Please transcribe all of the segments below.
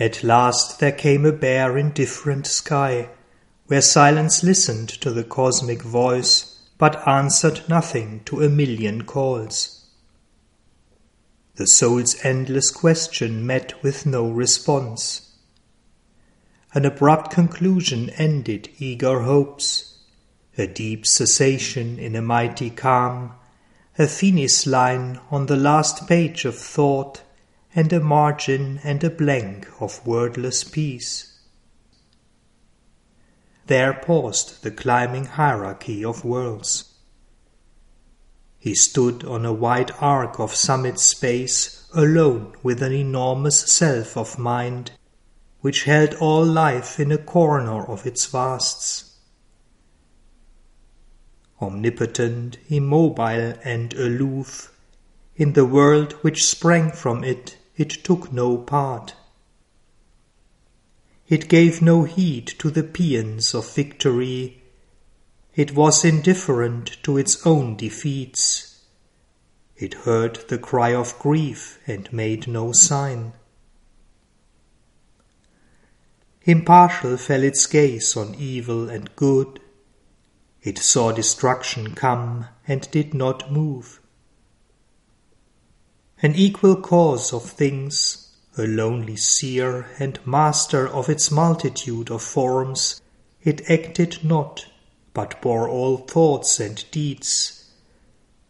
At last there came a bare indifferent sky, where silence listened to the cosmic voice, but answered nothing to a million calls. The soul's endless question met with no response. An abrupt conclusion ended eager hopes, a deep cessation in a mighty calm, a finis line on the last page of thought, and a margin and a blank of wordless peace. There paused the climbing hierarchy of worlds. He stood on a wide arc of summit space, alone with an enormous self of mind, which held all life in a corner of its vasts. Omnipotent, immobile, and aloof, in the world which sprang from it, it took no part. It gave no heed to the paeans of victory. It was indifferent to its own defeats. It heard the cry of grief and made no sign. Impartial fell its gaze on evil and good. It saw destruction come and did not move. An equal cause of things, a lonely seer and master of its multitude of forms, it acted not, but bore all thoughts and deeds,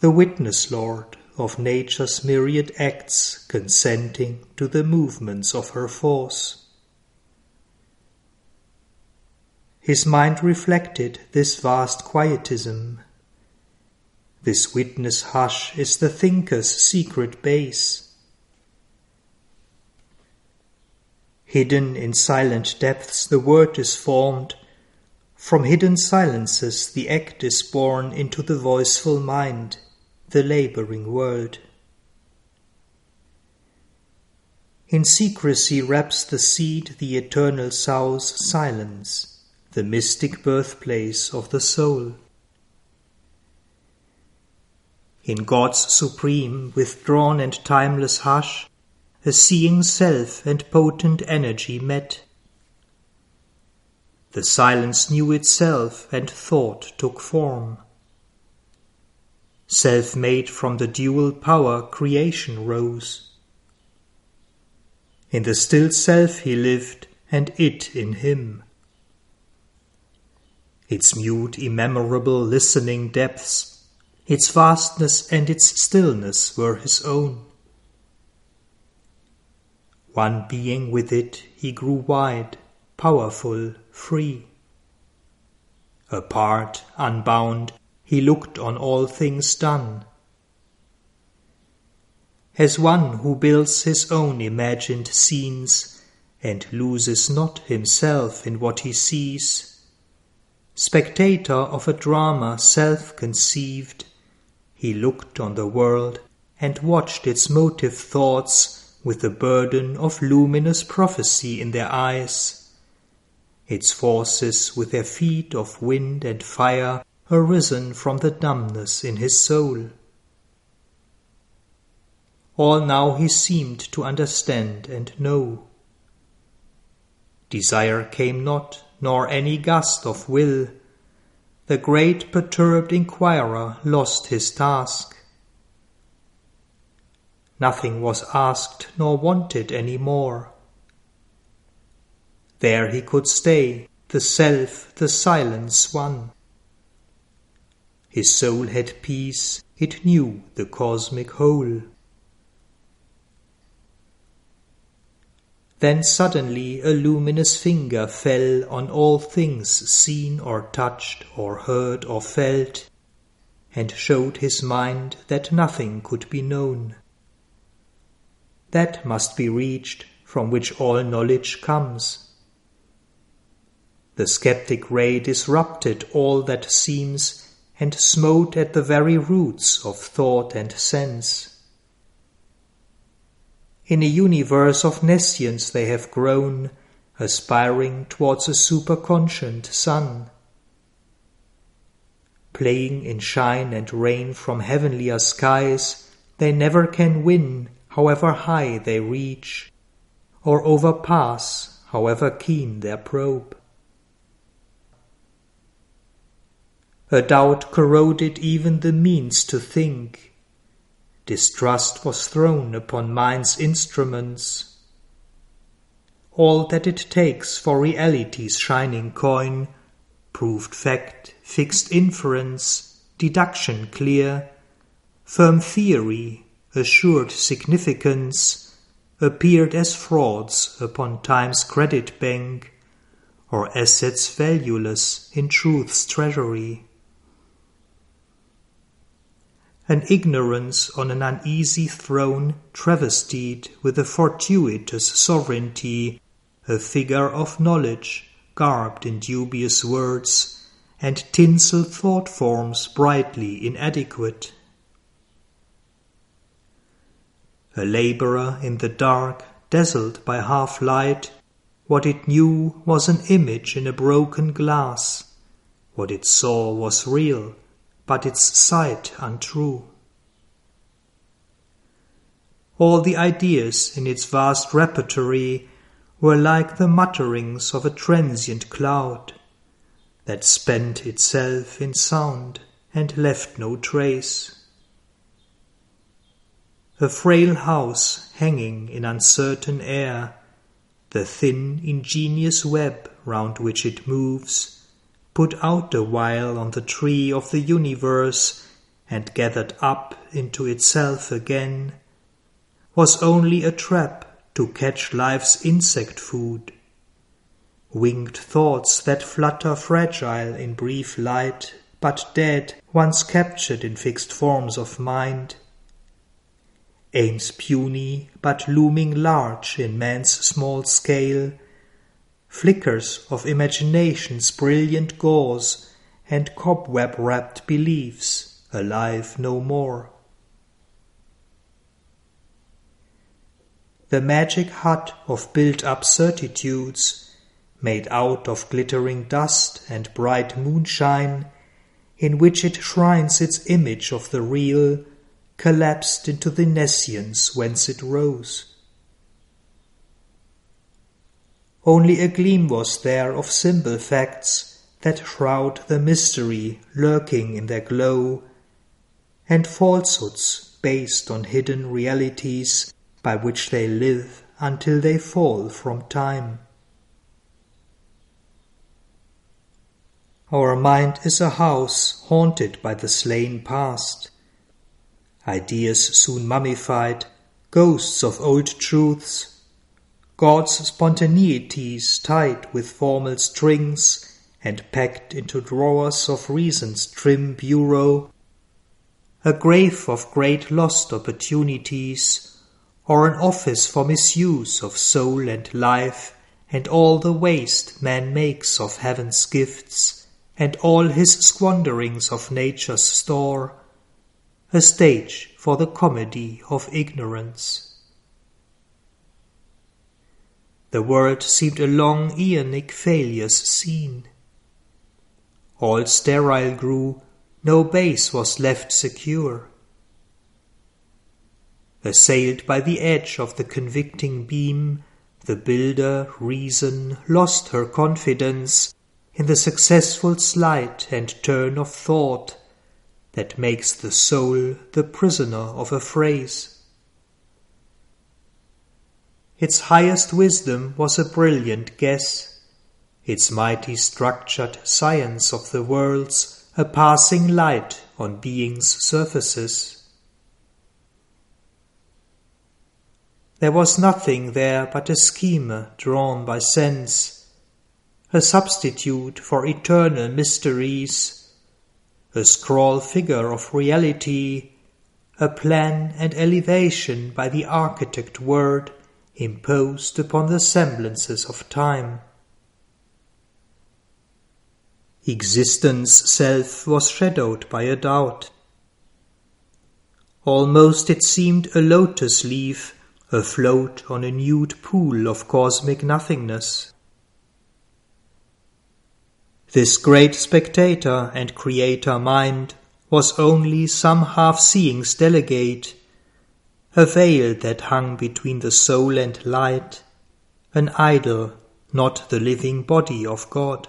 the witness, Lord, of nature's myriad acts consenting to the movements of her force. His mind reflected this vast quietism. This witness hush is the thinker's secret base Hidden in silent depths the word is formed. From hidden silences the act is born into the voiceful mind, the laboring world. In secrecy wraps the seed the eternal sows silence, the mystic birthplace of the soul. In God's supreme, withdrawn and timeless hush, a seeing self and potent energy met. The silence knew itself and thought took form. Self made from the dual power creation rose. In the still self he lived, and it in him. Its mute, immemorable, listening depths, its vastness and its stillness were his own. One being with it, he grew wide, powerful, free. Apart, unbound, he looked on all things done. As one who builds his own imagined scenes and loses not himself in what he sees, spectator of a drama self conceived, he looked on the world and watched its motive thoughts with the burden of luminous prophecy in their eyes, its forces with their feet of wind and fire arisen from the dumbness in his soul. All now he seemed to understand and know. Desire came not, nor any gust of will. The great perturbed inquirer lost his task. Nothing was asked nor wanted any more. There he could stay, the self, the silence one. His soul had peace, it knew the cosmic whole. Then suddenly a luminous finger fell on all things seen or touched or heard or felt, and showed his mind that nothing could be known that must be reached from which all knowledge comes. The skeptic ray disrupted all that seems and smote at the very roots of thought and sense. In a universe of nescience they have grown, aspiring towards a superconscient sun. Playing in shine and rain from heavenlier skies, they never can win however high they reach, or overpass, however keen their probe. A doubt corroded even the means to think. Distrust was thrown upon mind's instruments. All that it takes for reality's shining coin proved fact, fixed inference, deduction clear, firm theory, assured significance, appeared as frauds upon time's credit bank, or assets valueless in truth's treasury. An ignorance on an uneasy throne travestied with a fortuitous sovereignty, a figure of knowledge garbed in dubious words, and tinsel thought forms brightly inadequate. A labourer in the dark, dazzled by half light, what it knew was an image in a broken glass. What it saw was real, but its sight untrue. All the ideas in its vast repertory were like the mutterings of a transient cloud that spent itself in sound and left no trace. A frail house hanging in uncertain air, the thin ingenious web round which it moves, put out a while on the tree of the universe and gathered up into itself again, was only a trap to catch life's insect food. Winged thoughts that flutter fragile in brief light, but dead once captured in fixed forms of mind. Aims puny, but looming large in man's small scale, flickers of imagination's brilliant gauze, and cobweb wrapped beliefs, alive no more. the magic hut of built up certitudes, made out of glittering dust and bright moonshine, in which it shrines its image of the real, collapsed into the nescience whence it rose. Only a gleam was there of simple facts that shroud the mystery lurking in their glow, and falsehoods based on hidden realities by which they live until they fall from time. Our mind is a house haunted by the slain past. Ideas soon mummified, ghosts of old truths, God's spontaneities tied with formal strings and packed into drawers of reason's trim bureau, a grave of great lost opportunities or an office for misuse of soul and life, and all the waste man makes of heaven's gifts, and all his squanderings of nature's store, a stage for the comedy of ignorance. The world seemed a long aeonic failures scene. All sterile grew, no base was left secure. Assailed by the edge of the convicting beam, the builder, reason, lost her confidence in the successful sleight and turn of thought that makes the soul the prisoner of a phrase. Its highest wisdom was a brilliant guess, its mighty structured science of the worlds a passing light on being's surfaces. There was nothing there but a schema drawn by sense, a substitute for eternal mysteries, a scrawl figure of reality, a plan and elevation by the architect word imposed upon the semblances of time. Existence self was shadowed by a doubt. Almost it seemed a lotus leaf afloat on a nude pool of cosmic nothingness. This great spectator and creator mind was only some half seeing's delegate, a veil that hung between the soul and light, an idol, not the living body of God.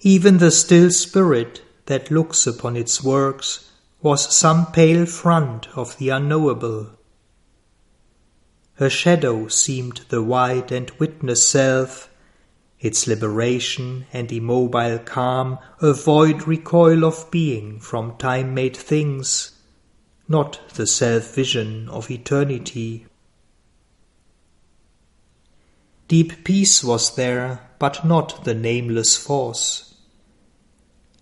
Even the still spirit that looks upon its works was some pale front of the unknowable. Her shadow seemed the wide and witness self, its liberation and immobile calm a void recoil of being from time made things, not the self vision of eternity. Deep peace was there, but not the nameless force.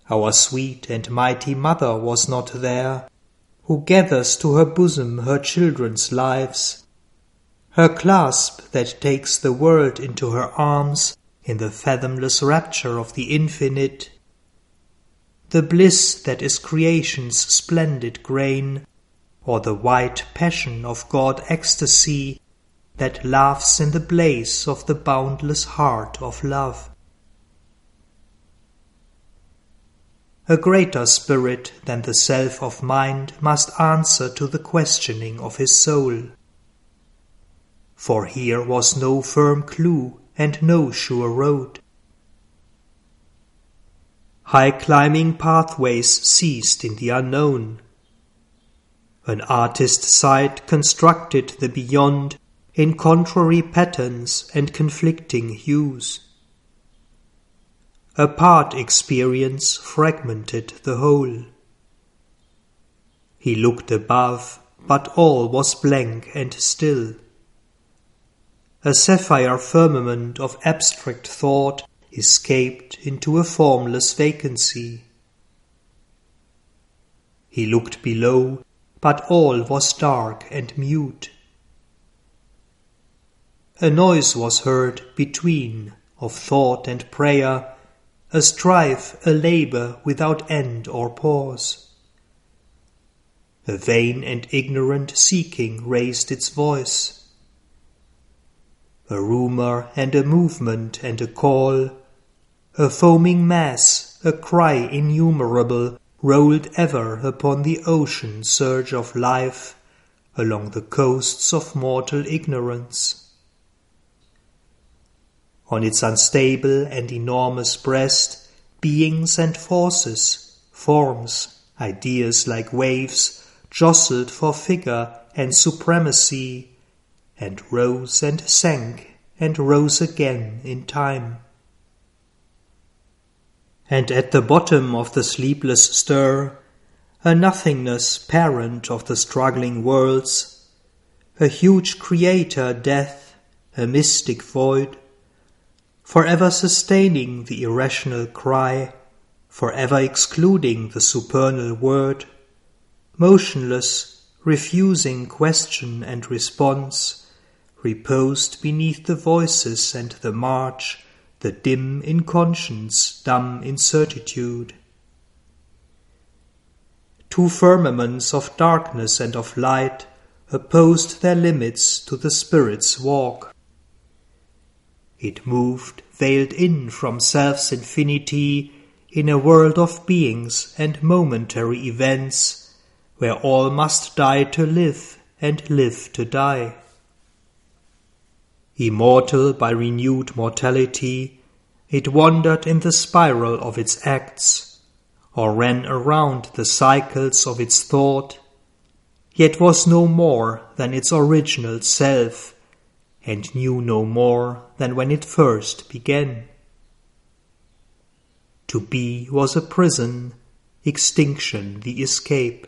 Our sweet and mighty mother was not there, who gathers to her bosom her children's lives, her clasp that takes the world into her arms in the fathomless rapture of the infinite, the bliss that is creation's splendid grain, or the white passion of God ecstasy that laughs in the blaze of the boundless heart of love. A greater spirit than the self of mind must answer to the questioning of his soul. For here was no firm clue and no sure road. High climbing pathways ceased in the unknown. An artist sight constructed the beyond in contrary patterns and conflicting hues. A part experience fragmented the whole. He looked above, but all was blank and still. A sapphire firmament of abstract thought escaped into a formless vacancy. He looked below, but all was dark and mute. A noise was heard between of thought and prayer a strife, a labour without end or pause. A vain and ignorant seeking raised its voice. A rumour and a movement and a call, a foaming mass, a cry innumerable, rolled ever upon the ocean surge of life along the coasts of mortal ignorance. On its unstable and enormous breast, beings and forces, forms, ideas like waves, jostled for figure and supremacy, and rose and sank and rose again in time. And at the bottom of the sleepless stir, a nothingness parent of the struggling worlds, a huge creator death, a mystic void, forever sustaining the irrational cry, forever excluding the supernal word, motionless, refusing question and response, reposed beneath the voices and the march, the dim Inconscient's, dumb in certitude. Two firmaments of darkness and of light opposed their limits to the Spirit's walk. It moved, veiled in from self's infinity, in a world of beings and momentary events, where all must die to live and live to die. Immortal by renewed mortality, it wandered in the spiral of its acts, or ran around the cycles of its thought, yet was no more than its original self and knew no more than when it first began. To be was a prison, extinction the escape.